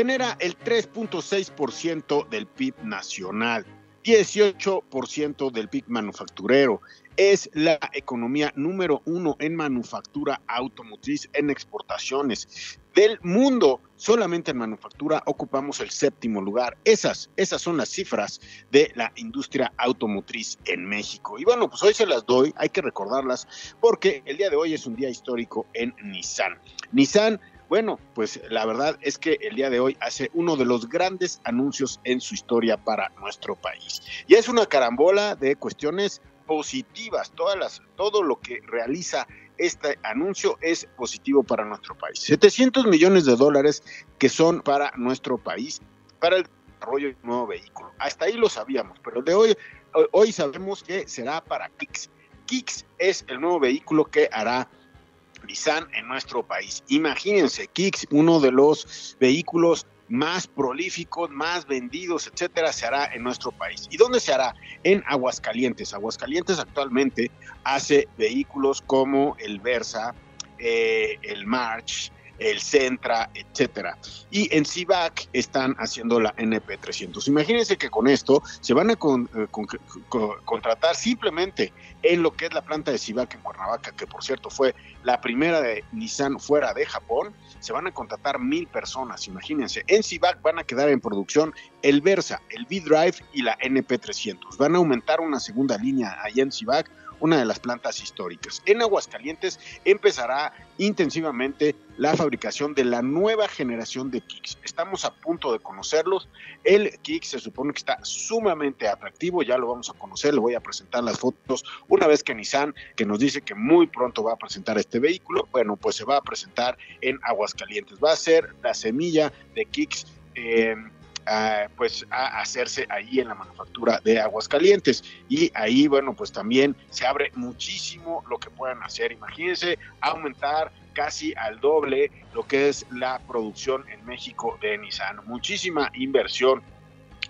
Genera el 3.6% del PIB nacional, 18% del PIB manufacturero. Es la economía número uno en manufactura automotriz, en exportaciones del mundo. Solamente en manufactura ocupamos el séptimo lugar. Esas, esas son las cifras de la industria automotriz en México. Y bueno, pues hoy se las doy, hay que recordarlas, porque el día de hoy es un día histórico en Nissan. Nissan bueno, pues la verdad es que el día de hoy hace uno de los grandes anuncios en su historia para nuestro país. Y es una carambola de cuestiones positivas. Todas las, todo lo que realiza este anuncio es positivo para nuestro país. 700 millones de dólares que son para nuestro país, para el desarrollo de un nuevo vehículo. Hasta ahí lo sabíamos, pero de hoy, hoy sabemos que será para Kicks. Kicks es el nuevo vehículo que hará Nissan en nuestro país. Imagínense, Kicks, uno de los vehículos más prolíficos, más vendidos, etcétera, se hará en nuestro país. ¿Y dónde se hará? En Aguascalientes. Aguascalientes actualmente hace vehículos como el Versa, eh, el March, el Centra, etcétera. Y en CIVAC están haciendo la NP300. Imagínense que con esto se van a eh, contratar simplemente en lo que es la planta de CIVAC en Cuernavaca, que por cierto fue la primera de Nissan fuera de Japón, se van a contratar mil personas, imagínense. En CIVAC van a quedar en producción el Versa, el V-Drive y la NP300. Van a aumentar una segunda línea allá en CIVAC una de las plantas históricas. En Aguascalientes empezará intensivamente la fabricación de la nueva generación de Kicks. Estamos a punto de conocerlos. El Kicks se supone que está sumamente atractivo, ya lo vamos a conocer, le voy a presentar las fotos una vez que Nissan, que nos dice que muy pronto va a presentar este vehículo, bueno, pues se va a presentar en Aguascalientes. Va a ser la semilla de Kicks. Eh, pues a hacerse ahí en la manufactura de Aguascalientes. Y ahí bueno pues también se abre muchísimo lo que puedan hacer. Imagínense aumentar casi al doble lo que es la producción en México de Nissan. Muchísima inversión.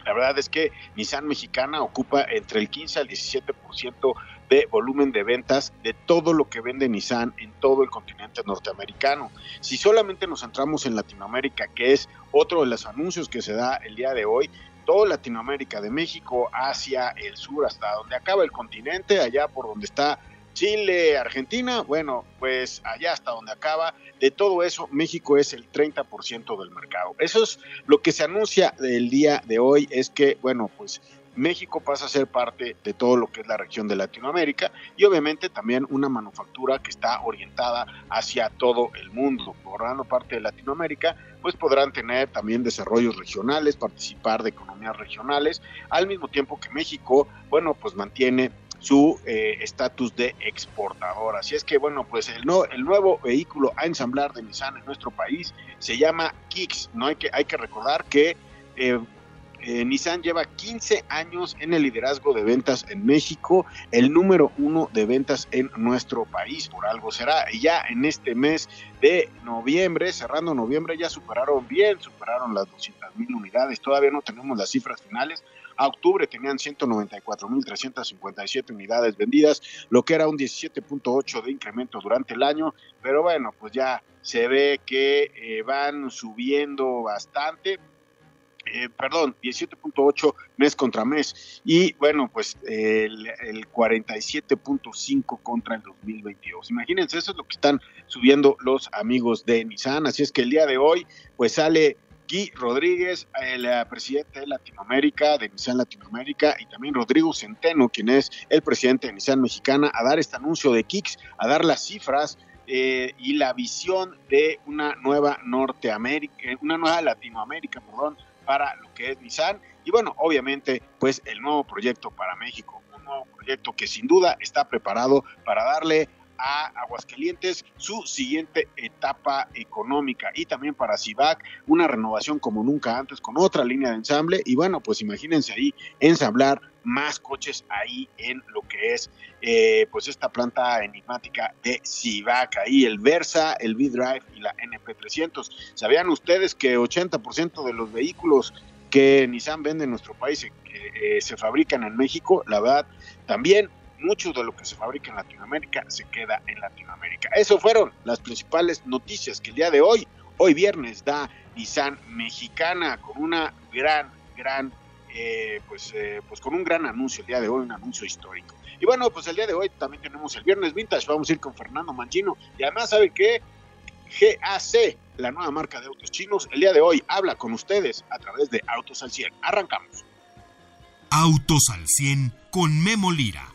La verdad es que Nissan mexicana ocupa entre el 15 al 17% de volumen de ventas de todo lo que vende Nissan en todo el continente norteamericano. Si solamente nos centramos en Latinoamérica, que es otro de los anuncios que se da el día de hoy, toda Latinoamérica, de México hacia el sur, hasta donde acaba el continente, allá por donde está Chile, Argentina, bueno, pues allá hasta donde acaba, de todo eso, México es el 30% del mercado. Eso es lo que se anuncia del día de hoy, es que, bueno, pues México pasa a ser parte de todo lo que es la región de Latinoamérica y obviamente también una manufactura que está orientada hacia todo el mundo. Formando parte de Latinoamérica, pues podrán tener también desarrollos regionales, participar de economías regionales, al mismo tiempo que México, bueno, pues mantiene su eh, estatus de exportador. Así es que, bueno, pues el, no, el nuevo vehículo a ensamblar de Nissan en nuestro país se llama Kicks. ¿no? Hay, que, hay que recordar que eh, eh, Nissan lleva 15 años en el liderazgo de ventas en México, el número uno de ventas en nuestro país, por algo será. Ya en este mes de noviembre, cerrando noviembre, ya superaron bien, superaron las 200 mil unidades. Todavía no tenemos las cifras finales. A octubre tenían 194.357 unidades vendidas, lo que era un 17.8 de incremento durante el año, pero bueno, pues ya se ve que eh, van subiendo bastante eh, perdón, 17.8 mes contra mes y bueno, pues el, 47.5 contra el 2022. Imagínense, eso es lo que están subiendo los amigos de Nissan, así es que el día de hoy pues sale Guy Rodríguez, el eh, presidente de Latinoamérica, de Nissan Latinoamérica, y también Rodrigo Centeno, quien es el presidente de Nissan Mexicana, a dar este anuncio de Kicks, a dar las cifras eh, y la visión de una nueva Norteamérica, una nueva Latinoamérica, perdón, para lo que es Nissan. Y bueno, obviamente pues el nuevo proyecto para México, un nuevo proyecto que sin duda está preparado para darle a Aguascalientes su siguiente etapa económica. Y también para CIVAC una renovación como nunca antes con otra línea de ensamble. Y bueno, pues imagínense ahí ensamblar más coches ahí en lo que es eh, pues esta planta enigmática de Civac, ahí el Versa, el V-Drive y la NP300. ¿Sabían ustedes que 80% de los vehículos que Nissan vende en nuestro país eh, eh, se fabrican en México? La verdad, también mucho de lo que se fabrica en Latinoamérica se queda en Latinoamérica. Eso fueron las principales noticias que el día de hoy, hoy viernes, da Nissan Mexicana con una gran, gran eh, pues, eh, pues con un gran anuncio el día de hoy, un anuncio histórico. Y bueno, pues el día de hoy también tenemos el Viernes Vintage, vamos a ir con Fernando Mangino. Y además, ¿sabe qué? GAC, la nueva marca de autos chinos, el día de hoy habla con ustedes a través de Autos al 100. Arrancamos. Autos al 100 con Memo Lira.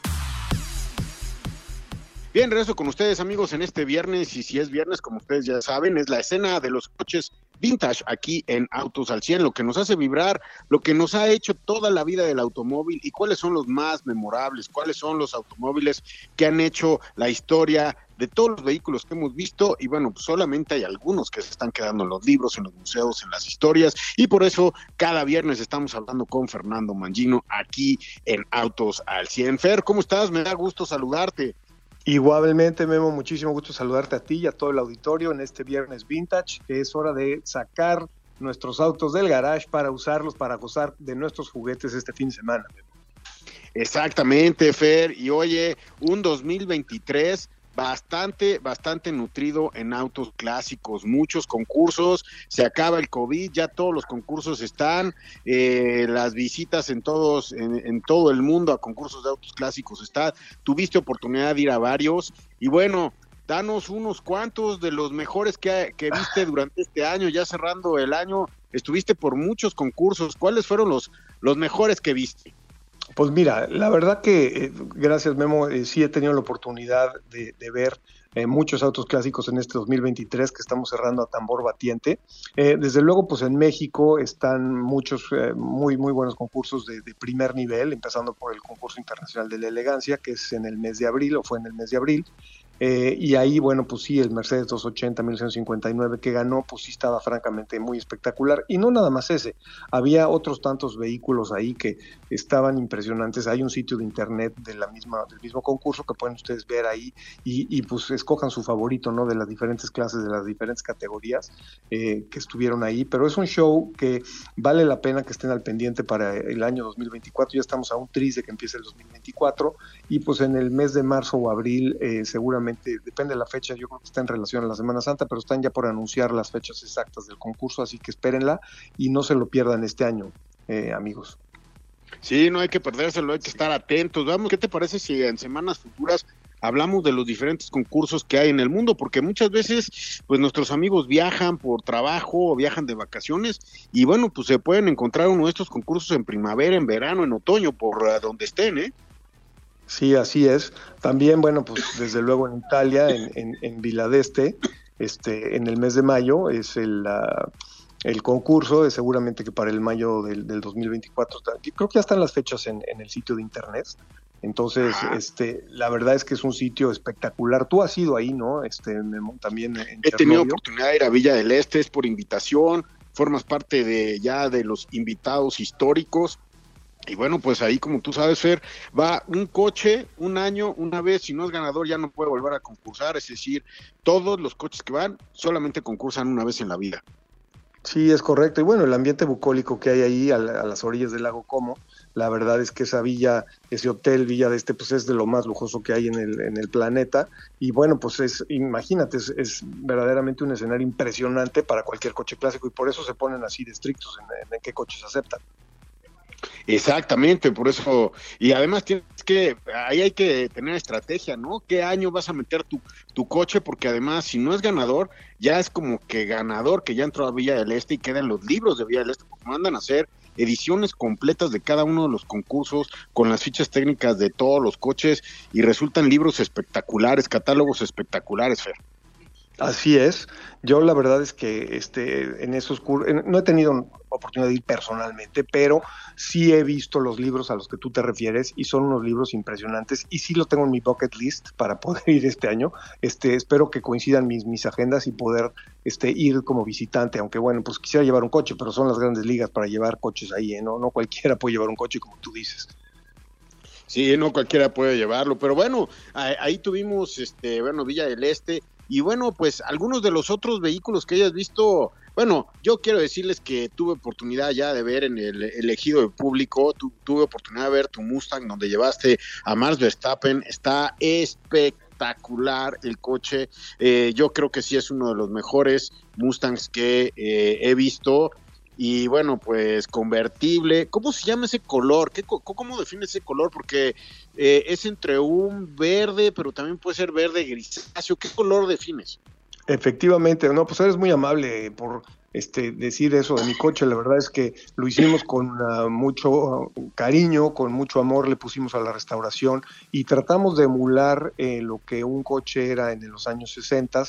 Bien, regreso con ustedes amigos en este viernes y si es viernes, como ustedes ya saben, es la escena de los coches vintage aquí en Autos al 100, lo que nos hace vibrar, lo que nos ha hecho toda la vida del automóvil y cuáles son los más memorables, cuáles son los automóviles que han hecho la historia de todos los vehículos que hemos visto y bueno, pues solamente hay algunos que se están quedando en los libros, en los museos, en las historias y por eso cada viernes estamos hablando con Fernando Mangino aquí en Autos al 100. Fer, ¿cómo estás? Me da gusto saludarte. Igualmente, Memo, muchísimo gusto saludarte a ti y a todo el auditorio en este viernes vintage, que es hora de sacar nuestros autos del garage para usarlos, para gozar de nuestros juguetes este fin de semana. Exactamente, Fer. Y oye, un 2023 bastante, bastante nutrido en autos clásicos, muchos concursos, se acaba el COVID, ya todos los concursos están, eh, las visitas en todos, en, todo el mundo a concursos de autos clásicos está, tuviste oportunidad de ir a varios, y bueno, danos unos cuantos de los mejores que, que viste durante este año, ya cerrando el año, estuviste por muchos concursos, ¿cuáles fueron los, los mejores que viste? Pues mira, la verdad que, eh, gracias Memo, eh, sí he tenido la oportunidad de, ver eh, muchos autos clásicos en este 2023 que estamos cerrando a tambor batiente. desde luego, pues en México están muchos muy, muy buenos concursos de, de, primer nivel, empezando por el concurso internacional de la elegancia, que es en el mes de abril o fue en el mes de abril. Eh, y ahí, bueno, pues sí, el Mercedes 280 1959 que ganó, pues sí estaba francamente muy espectacular. Y no nada más ese, había otros tantos vehículos ahí que estaban impresionantes. Hay un sitio de internet de la misma, del mismo concurso que pueden ustedes ver ahí y, pues escojan su favorito, ¿no? De las diferentes clases, de las diferentes categorías eh, que estuvieron ahí. Pero es un show que vale la pena que estén al pendiente para el año 2024. Ya estamos a un tris de que empiece el 2024 y pues en el mes de marzo o abril eh, seguramente depende de la fecha, yo creo que está en relación a la Semana Santa, pero están ya por anunciar las fechas exactas del concurso, así que espérenla y no se lo pierdan este año, eh, amigos. Sí, no hay que perdérselo, hay que estar atentos. Vamos, ¿qué te parece si en semanas futuras hablamos de los diferentes concursos que hay en el mundo? Porque muchas veces, pues nuestros amigos viajan por trabajo o viajan de vacaciones y bueno, pues se pueden encontrar uno de estos concursos en primavera, en verano, en otoño, por uh, donde estén, ¿eh? Sí, así es. También, bueno, pues desde luego en Italia, en, en, en Viladeste, este, en el mes de mayo es el, el concurso, seguramente que para el mayo del, del 2024, creo que ya están las fechas en, en el sitio de internet. Entonces, este, la verdad es que es un sitio espectacular. Tú has ido ahí, ¿no? Este, también en He tenido oportunidad de ir a Villa del Este, es por invitación, formas parte de ya de los invitados históricos y bueno, pues ahí como tú sabes, Fer, va un coche un año, una vez, si no es ganador ya no puede volver a concursar, es decir, todos los coches que van solamente concursan una vez en la vida. Sí, es correcto. Y bueno, el ambiente bucólico que hay ahí a, las orillas del lago Como, la verdad es que esa villa, ese hotel Villa de este, pues es de lo más lujoso que hay en el, en el planeta. Y bueno, pues es, imagínate, es, verdaderamente un escenario impresionante para cualquier coche clásico y por eso se ponen así de estrictos en qué coches aceptan. Exactamente, por eso, y además tienes que, ahí hay que tener estrategia, ¿no? ¿Qué año vas a meter tu, tu coche? Porque además, si no es ganador, ya es como que ganador que ya entró a Villa del Este y quedan los libros de Villa del Este, porque mandan a hacer ediciones completas de cada uno de los concursos con las fichas técnicas de todos los coches y resultan libros espectaculares, catálogos espectaculares, Fer. Así es. Yo la verdad es que este, en esos cursos, no he tenido oportunidad de ir personalmente, pero sí he visto los libros a los que tú te refieres y son unos libros impresionantes y sí lo tengo en mi bucket list para poder ir este año. Este, espero que coincidan mis, mis agendas y poder este, ir como visitante, aunque bueno, pues quisiera llevar un coche, pero son las grandes ligas para llevar coches ahí, ¿eh? ¿no? No cualquiera puede llevar un coche como tú dices. Sí, no cualquiera puede llevarlo, pero bueno, ahí tuvimos, este, bueno, Villa del Este, y bueno, pues algunos de los otros vehículos que hayas visto, bueno, yo quiero decirles que tuve oportunidad ya de ver en el elegido de público, tuve oportunidad de ver tu Mustang donde llevaste a Mars Verstappen, está espectacular el coche, eh, yo creo que sí es uno de los mejores Mustangs que eh, he visto y bueno, pues convertible. ¿Cómo se llama ese color? ¿Qué, ¿Cómo define ese color? Porque eh, es entre un verde, pero también puede ser verde grisáceo. ¿Qué color defines? Efectivamente, no, pues eres muy amable por este, decir eso de mi coche. La verdad es que lo hicimos con uh, mucho cariño, con mucho amor, le pusimos a la restauración y tratamos de emular eh, lo que un coche era en los años 60,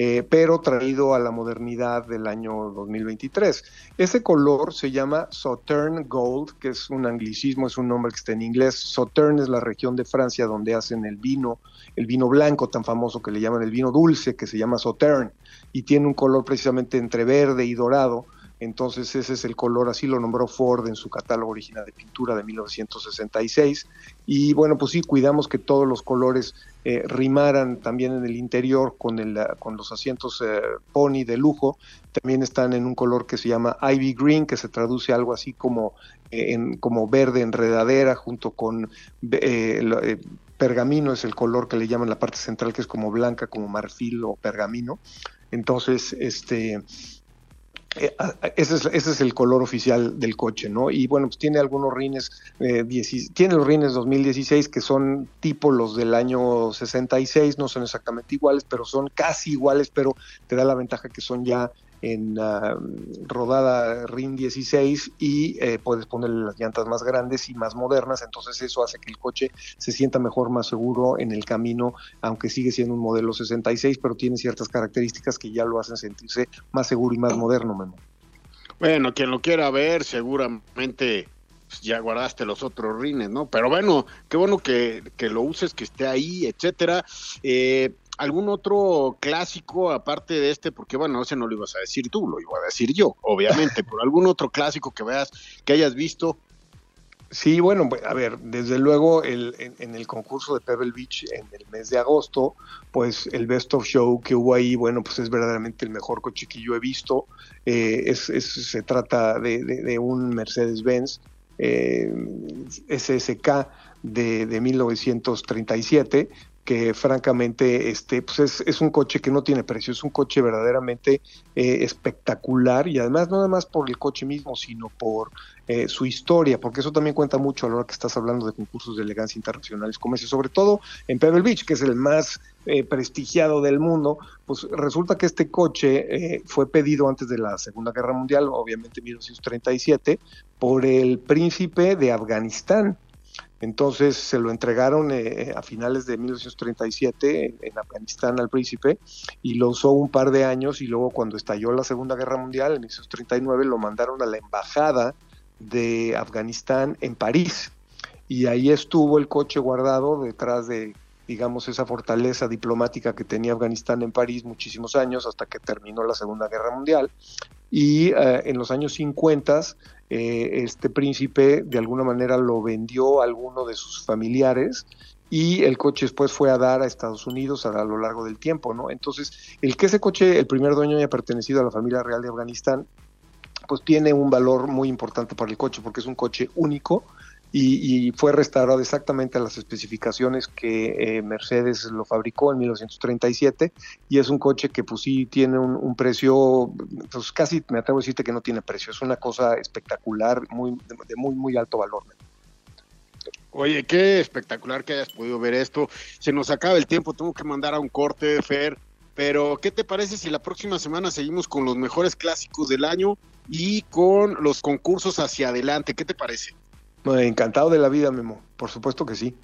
eh, pero traído a la modernidad del año 2023. Ese color se llama Sautern Gold, que es un anglicismo, es un nombre que está en inglés. Sautern es la región de Francia donde hacen el vino, el vino blanco tan famoso que le llaman el vino dulce, que se llama Sautern, y tiene un color precisamente entre verde y dorado. Entonces ese es el color, así lo nombró Ford en su catálogo original de pintura de 1966. Y bueno, pues sí, cuidamos que todos los colores eh, rimaran también en el interior con, el, con los asientos eh, pony de lujo. También están en un color que se llama Ivy Green, que se traduce algo así como, eh, en, como verde enredadera, junto con pergamino, es el color que le llaman la parte central, que es como blanca, como marfil o pergamino. Entonces, este eh, ese es, ese es, el color oficial del coche, ¿no? Y bueno, pues tiene algunos rines, eh, tiene los rines 2016 que son tipo los del año 66, no son exactamente iguales, pero son casi iguales, pero te da la ventaja que son ya en rodada RIN 16 y eh, puedes ponerle las llantas más grandes y más modernas, entonces eso hace que el coche se sienta mejor, más seguro en el camino, aunque sigue siendo un modelo 66, pero tiene ciertas características que ya lo hacen sentirse más seguro y más moderno, Memo. Bueno, quien lo quiera ver, seguramente pues, ya guardaste los otros rines, ¿no? Pero bueno, qué bueno que, que lo uses, que esté ahí, etcétera. Eh, ¿Algún otro clásico aparte de este? Porque bueno, ese no lo ibas a decir tú, lo iba a decir yo, obviamente, pero algún otro clásico que veas, que hayas visto. Sí, bueno, a ver, desde luego el, en, el concurso de Pebble Beach en el mes de agosto, pues el Best of Show que hubo ahí, bueno, pues es verdaderamente el mejor coche que yo he visto. Eh, es, se trata de, de, un Mercedes-Benz eh, SSK de, de 1937 que francamente este, pues es, es, un coche que no tiene precio, es un coche verdaderamente eh, espectacular y además no nada más por el coche mismo, sino por eh, su historia, porque eso también cuenta mucho a la hora que estás hablando de concursos de elegancia internacionales como ese, sobre todo en Pebble Beach, que es el más eh, prestigiado del mundo, pues resulta que este coche fue pedido antes de la Segunda Guerra Mundial, obviamente en 1937, por el príncipe de Afganistán entonces se lo entregaron eh, a finales de 1937 en, Afganistán al príncipe y lo usó un par de años y luego cuando estalló la Segunda Guerra Mundial en 1939 lo mandaron a la embajada de Afganistán en París. Y ahí estuvo el coche guardado detrás de digamos esa fortaleza diplomática que tenía Afganistán en París muchísimos años hasta que terminó la Segunda Guerra Mundial y eh, en los años 50 eh, este príncipe de alguna manera lo vendió a alguno de sus familiares y el coche después fue a dar a Estados Unidos a, lo largo del tiempo, ¿no? Entonces, el que ese coche, el primer dueño haya pertenecido a la familia real de Afganistán, pues tiene un valor muy importante para el coche, porque es un coche único, y, fue restaurado exactamente a las especificaciones que eh, Mercedes lo fabricó en 1937 y es un coche que pues sí tiene un, precio, pues casi me atrevo a decirte que no tiene precio, es una cosa espectacular, muy de, muy muy alto valor. Oye, qué espectacular que hayas podido ver esto. Se nos acaba el tiempo, tengo que mandar a un corte, Fer. Pero, ¿qué te parece si la próxima semana seguimos con los mejores clásicos del año y con los concursos hacia adelante? ¿Qué te parece? Encantado de la vida, Memo. Por supuesto que sí.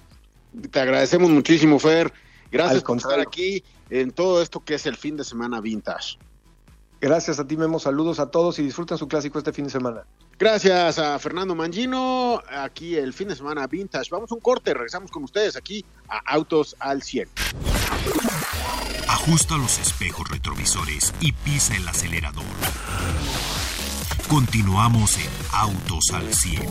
Te agradecemos muchísimo, Fer. Gracias por estar aquí en todo esto que es el fin de semana vintage. Gracias a ti, Memo. Saludos a todos y disfruten su clásico este fin de semana. Gracias a Fernando Mangino. Aquí el fin de semana vintage. Vamos a un corte. Regresamos con ustedes aquí a Autos al 100. Ajusta los espejos retrovisores y pisa el acelerador. Continuamos en Autos al 100.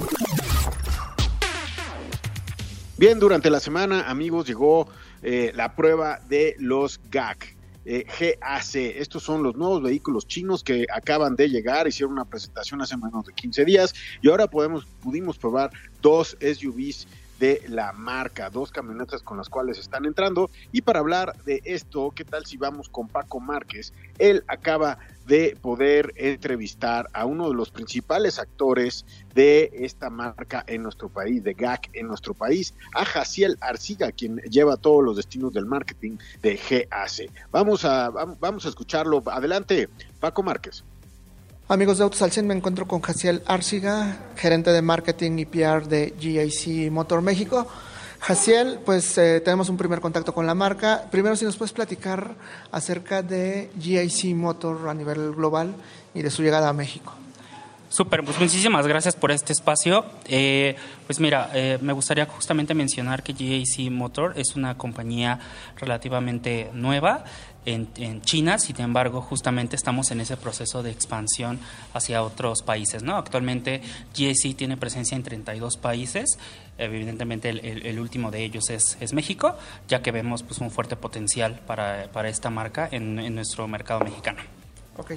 Bien, durante la semana, amigos, llegó eh, la prueba de los GAC. Eh, GAC. Estos son los nuevos vehículos chinos que acaban de llegar, hicieron una presentación hace menos de 15 días y ahora podemos, pudimos probar dos SUVs de la marca, dos camionetas con las cuales están entrando. Y para hablar de esto, ¿qué tal si vamos con Paco Márquez? Él acaba de poder entrevistar a uno de los principales actores de esta marca en nuestro país, de GAC en nuestro país, a Jaciel Arciga, quien lleva todos los destinos del marketing de GAC. Vamos a, vamos a escucharlo. Adelante, Paco Márquez. Amigos de Autos al 100, me encuentro con Jaciel Arciga, gerente de marketing y PR de GAC Motor México. Jaciel, pues eh, tenemos un primer contacto con la marca. Primero, si nos puedes platicar acerca de GAC Motor a nivel global y de su llegada a México. Súper, pues muchísimas gracias por este espacio. Eh, pues mira, eh, me gustaría justamente mencionar que GAC Motor es una compañía relativamente nueva en, China, sin embargo, justamente estamos en ese proceso de expansión hacia otros países. ¿no? Actualmente GAC tiene presencia en 32 países, evidentemente el, último de ellos es, es, México, ya que vemos pues, un fuerte potencial para, para esta marca en, en nuestro mercado mexicano. Ok.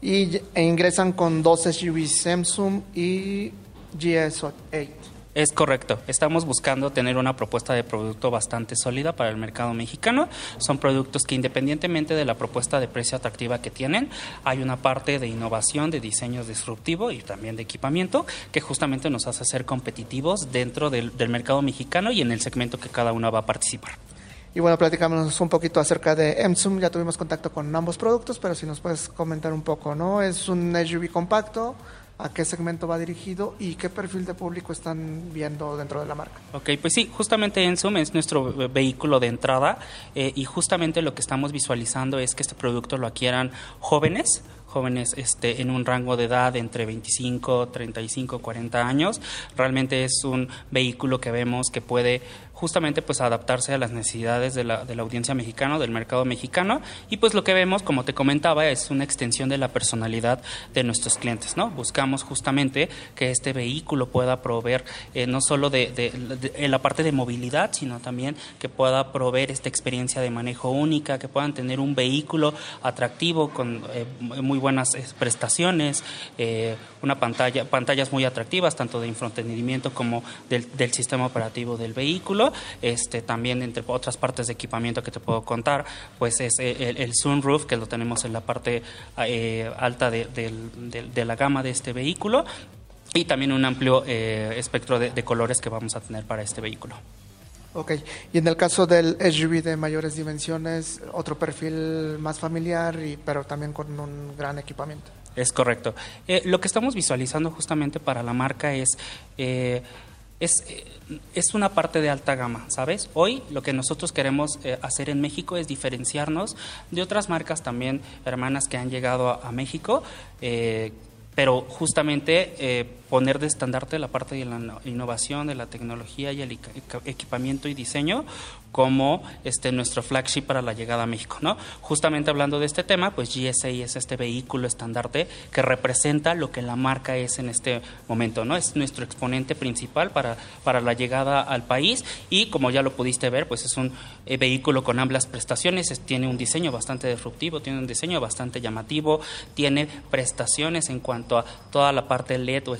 Y e ingresan con dos SUVs Samsung y GS8. Es correcto. Estamos buscando tener una propuesta de producto bastante sólida para el mercado mexicano. Son productos que independientemente de la propuesta de precio atractiva que tienen, hay una parte de innovación, de diseño disruptivo y también de equipamiento que justamente nos hace ser competitivos dentro del, mercado mexicano y en el segmento que cada uno va a participar. Y bueno, platicamos un poquito acerca de Emsum. Ya tuvimos contacto con ambos productos, pero si nos puedes comentar un poco, ¿no? Es un SUV compacto. ¿A qué segmento va dirigido y qué perfil de público están viendo dentro de la marca? Ok, pues sí, justamente Ensum es nuestro vehículo de entrada eh, y justamente lo que estamos visualizando es que este producto lo adquieran jóvenes, jóvenes este, en un rango de edad entre 25, 35, 40 años. Realmente es un vehículo que vemos que puede justamente pues adaptarse a las necesidades de la, de la audiencia mexicana, del mercado mexicano y pues lo que vemos, como te comentaba, es una extensión de la personalidad de nuestros clientes, ¿no? Buscamos justamente que este vehículo pueda proveer eh, no solo de, de, la parte de movilidad, sino también que pueda proveer esta experiencia de manejo única, que puedan tener un vehículo atractivo con eh, muy buenas eh, prestaciones, una pantalla, pantallas muy atractivas, tanto de infoentretenimiento como del, del sistema operativo del vehículo este, también entre otras partes de equipamiento que te puedo contar, pues es el, sunroof, que lo tenemos en la parte eh, alta de, la gama de este vehículo, y también un amplio eh, espectro de, colores que vamos a tener para este vehículo. Ok, y en el caso del SUV de mayores dimensiones, otro perfil más familiar, pero también con un gran equipamiento. Es correcto. Eh, lo que estamos visualizando justamente para la marca es es, es, una parte de alta gama, ¿sabes? Hoy lo que nosotros queremos eh, hacer en México es diferenciarnos de otras marcas también hermanas que han llegado a, México, eh, pero justamente eh, poner de estandarte la parte de la innovación, de la tecnología y el equipamiento y diseño como este nuestro flagship para la llegada a México, ¿no? Justamente hablando de este tema, pues GSA es este vehículo estandarte que representa lo que la marca es en este momento, ¿no? Es nuestro exponente principal para, para la llegada al país y como ya lo pudiste ver, pues es un eh, vehículo con amplias prestaciones, tiene un diseño bastante disruptivo, tiene un diseño bastante llamativo, tiene prestaciones en cuanto a toda la parte LED o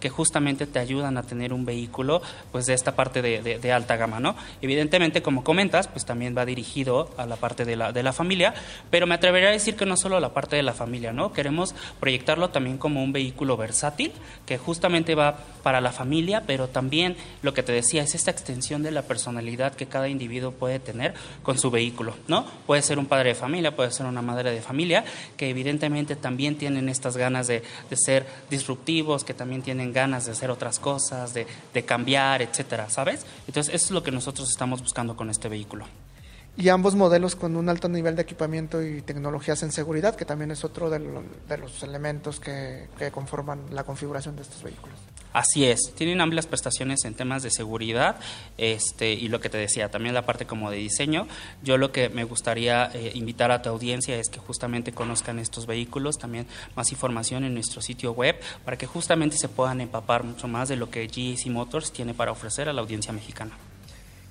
que justamente te ayudan a tener un vehículo pues de esta parte de, de alta gama, ¿no? Evidentemente como comentas, pues también va dirigido a la parte de la, de la familia, pero me atrevería a decir que no solo a la parte de la familia, ¿no? Queremos proyectarlo también como un vehículo versátil, que justamente va para la familia, pero también lo que te decía es esta extensión de la personalidad que cada individuo puede tener con su vehículo, ¿no? Puede ser un padre de familia, puede ser una madre de familia, que evidentemente también tienen estas ganas de, de ser disruptivos, que también tienen ganas de hacer otras cosas, de, de cambiar, etcétera, ¿sabes? Entonces, eso es lo que nosotros estamos buscando con este vehículo. y ambos modelos con un alto nivel de equipamiento y tecnologías en seguridad, que también es otro de, los elementos que, conforman la configuración de estos vehículos. Así es, tienen amplias prestaciones en temas de seguridad este, y lo que te decía, también la parte como de diseño. Yo lo que me gustaría eh, invitar a tu audiencia es que justamente conozcan estos vehículos, también más información en nuestro sitio web, para que justamente se puedan empapar mucho más de lo que GAC Motors tiene para ofrecer a la audiencia mexicana.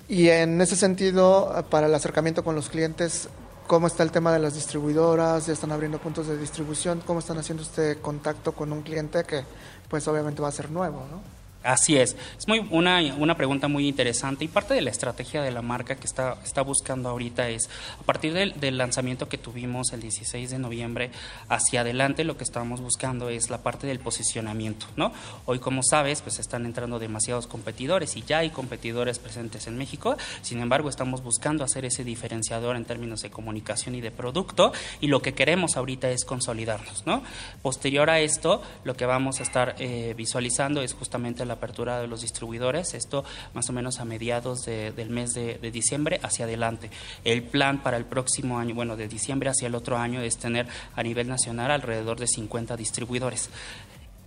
Y en ese sentido, para el acercamiento con los clientes, ¿cómo está el tema de las distribuidoras? ¿Ya están abriendo puntos de distribución? ¿Cómo están haciendo este contacto con un cliente que pues obviamente va a ser nuevo, ¿no? Así es. Es muy una, una pregunta muy interesante y parte de la estrategia de la marca que está, está buscando ahorita es, a partir del, del, lanzamiento que tuvimos el 16 de noviembre hacia adelante, lo que estamos buscando es la parte del posicionamiento, ¿no? Hoy, como sabes, pues están entrando demasiados competidores y ya hay competidores presentes en México, sin embargo, estamos buscando hacer ese diferenciador en términos de comunicación y de producto y lo que queremos ahorita es consolidarnos, ¿no? Posterior a esto, lo que vamos a estar eh, visualizando es justamente la apertura de los distribuidores, esto más o menos a mediados del mes de, diciembre hacia adelante. El plan para el próximo año, bueno, de diciembre hacia el otro año es tener a nivel nacional alrededor de 50 distribuidores.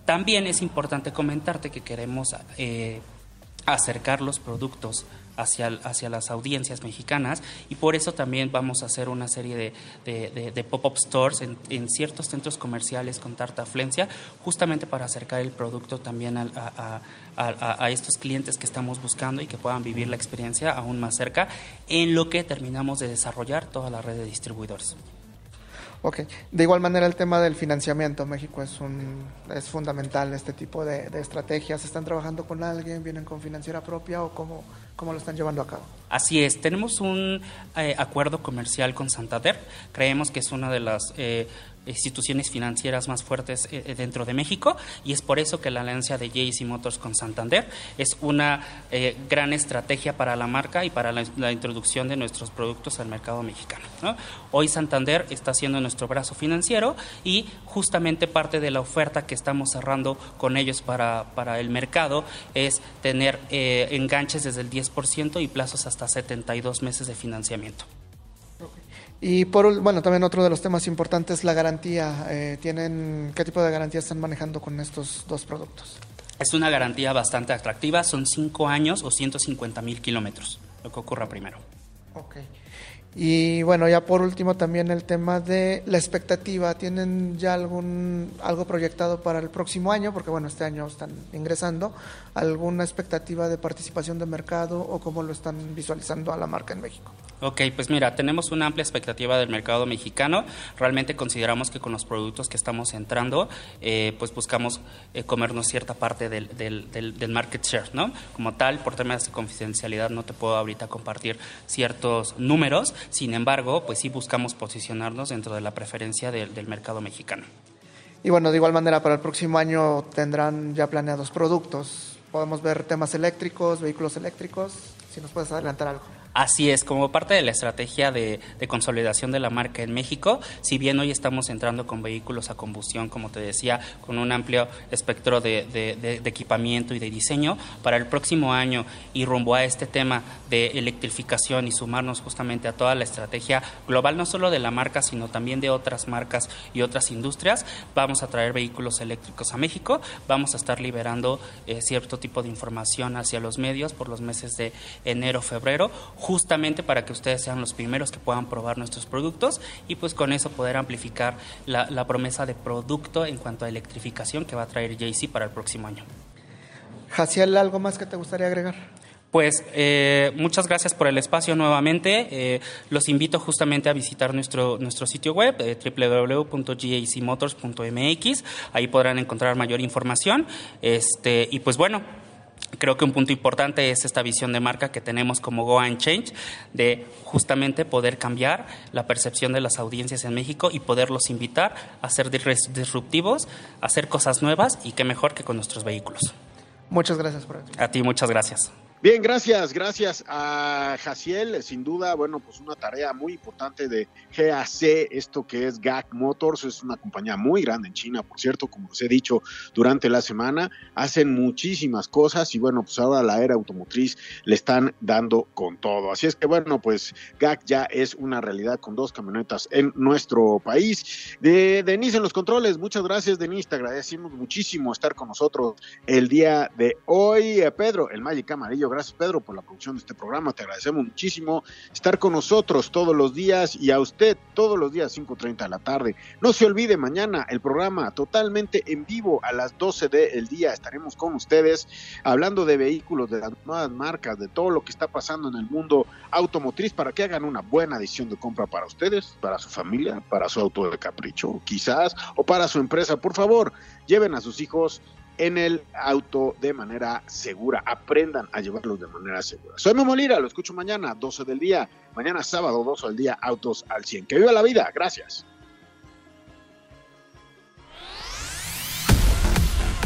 También es importante comentarte que queremos eh, acercar los productos hacia, hacia las audiencias mexicanas y por eso también vamos a hacer una serie de, de, pop-up stores en, ciertos centros comerciales con tarta justamente para acercar el producto también a, estos clientes que estamos buscando y que puedan vivir la experiencia aún más cerca en lo que terminamos de desarrollar toda la red de distribuidores. Ok, de igual manera el tema del financiamiento, México es un es fundamental este tipo de, estrategias. ¿Están trabajando con alguien? ¿Vienen con financiera propia o cómo, cómo lo están llevando a cabo? Así es, tenemos un eh, acuerdo comercial con Santander. Creemos que es una de las eh, instituciones financieras más fuertes eh, eh, dentro de México y es por eso que la alianza de JC Motors con Santander es una eh, gran estrategia para la marca y para la, introducción de nuestros productos al mercado mexicano. Hoy Santander está siendo nuestro brazo financiero y justamente parte de la oferta que estamos cerrando con ellos para, para el mercado es tener enganches desde el 10% y plazos hasta 72 meses de financiamiento. Y por bueno, también otro de los temas importantes, la garantía. Eh, ¿tienen, ¿Qué tipo de garantía están manejando con estos dos productos? Es una garantía bastante atractiva, son 5 años o 150 mil kilómetros, lo que ocurra primero. Ok. Y bueno, ya por último también el tema de la expectativa. ¿Tienen ya algún algo proyectado para el próximo año? Porque bueno, este año están ingresando. ¿Alguna expectativa de participación de mercado o cómo lo están visualizando a la marca en México? Ok, pues mira, tenemos una amplia expectativa del mercado mexicano. Realmente consideramos que con los productos que estamos entrando, eh, pues buscamos eh, comernos cierta parte del, del, del, market share, ¿no? Como tal, por temas de confidencialidad no te puedo ahorita compartir ciertos números, sin embargo, pues sí buscamos posicionarnos dentro de la preferencia del, del mercado mexicano. Y bueno, de igual manera, para el próximo año tendrán ya planeados productos. Podemos ver temas eléctricos, vehículos eléctricos. Si nos puedes adelantar algo. Así es, como parte de la estrategia de, consolidación de la marca en México, si bien hoy estamos entrando con vehículos a combustión, como te decía, con un amplio espectro de, equipamiento y de diseño, para el próximo año y rumbo a este tema de electrificación y sumarnos justamente a toda la estrategia global, no solo de la marca, sino también de otras marcas y otras industrias, vamos a traer vehículos eléctricos a México, vamos a estar liberando eh, cierto tipo de información hacia los medios por los meses de enero, febrero justamente para que ustedes sean los primeros que puedan probar nuestros productos y pues con eso poder amplificar la, promesa de producto en cuanto a electrificación que va a traer JC para el próximo año. Jaciel, ¿algo más que te gustaría agregar? Pues eh, muchas gracias por el espacio nuevamente. Eh, los invito justamente a visitar nuestro, nuestro sitio web eh, www.gacmotors.mx. Ahí podrán encontrar mayor información. Este, y pues bueno, Creo que un punto importante es esta visión de marca que tenemos como Go and Change, de justamente poder cambiar la percepción de las audiencias en México y poderlos invitar a ser disruptivos, a hacer cosas nuevas y qué mejor que con nuestros vehículos. Muchas gracias por A ti, muchas gracias. Bien, gracias, gracias a Jaciel. Sin duda, bueno, pues una tarea muy importante de GAC, esto que es GAC Motors, es una compañía muy grande en China, por cierto, como os he dicho durante la semana, hacen muchísimas cosas y bueno, pues ahora la era automotriz le están dando con todo. Así es que bueno, pues GAC ya es una realidad con dos camionetas en nuestro país. De Denise en los controles, muchas gracias Denise, te agradecemos muchísimo estar con nosotros el día de hoy. Eh, Pedro, el Magic Amarillo Gracias, Pedro, por la producción de este programa. Te agradecemos muchísimo estar con nosotros todos los días y a usted todos los días 5.30 de la tarde. No se olvide, mañana el programa totalmente en vivo a las 12 del día. Estaremos con ustedes hablando de vehículos, de las nuevas marcas, de todo lo que está pasando en el mundo automotriz para que hagan una buena decisión de compra para ustedes, para su familia, para su auto de capricho, quizás, o para su empresa. Por favor, lleven a sus hijos en el auto de manera segura. Aprendan a llevarlos de manera segura. Soy Memo Lira, lo escucho mañana, 12 del día. Mañana sábado, 12 del día, autos al 100. Que viva la vida. Gracias.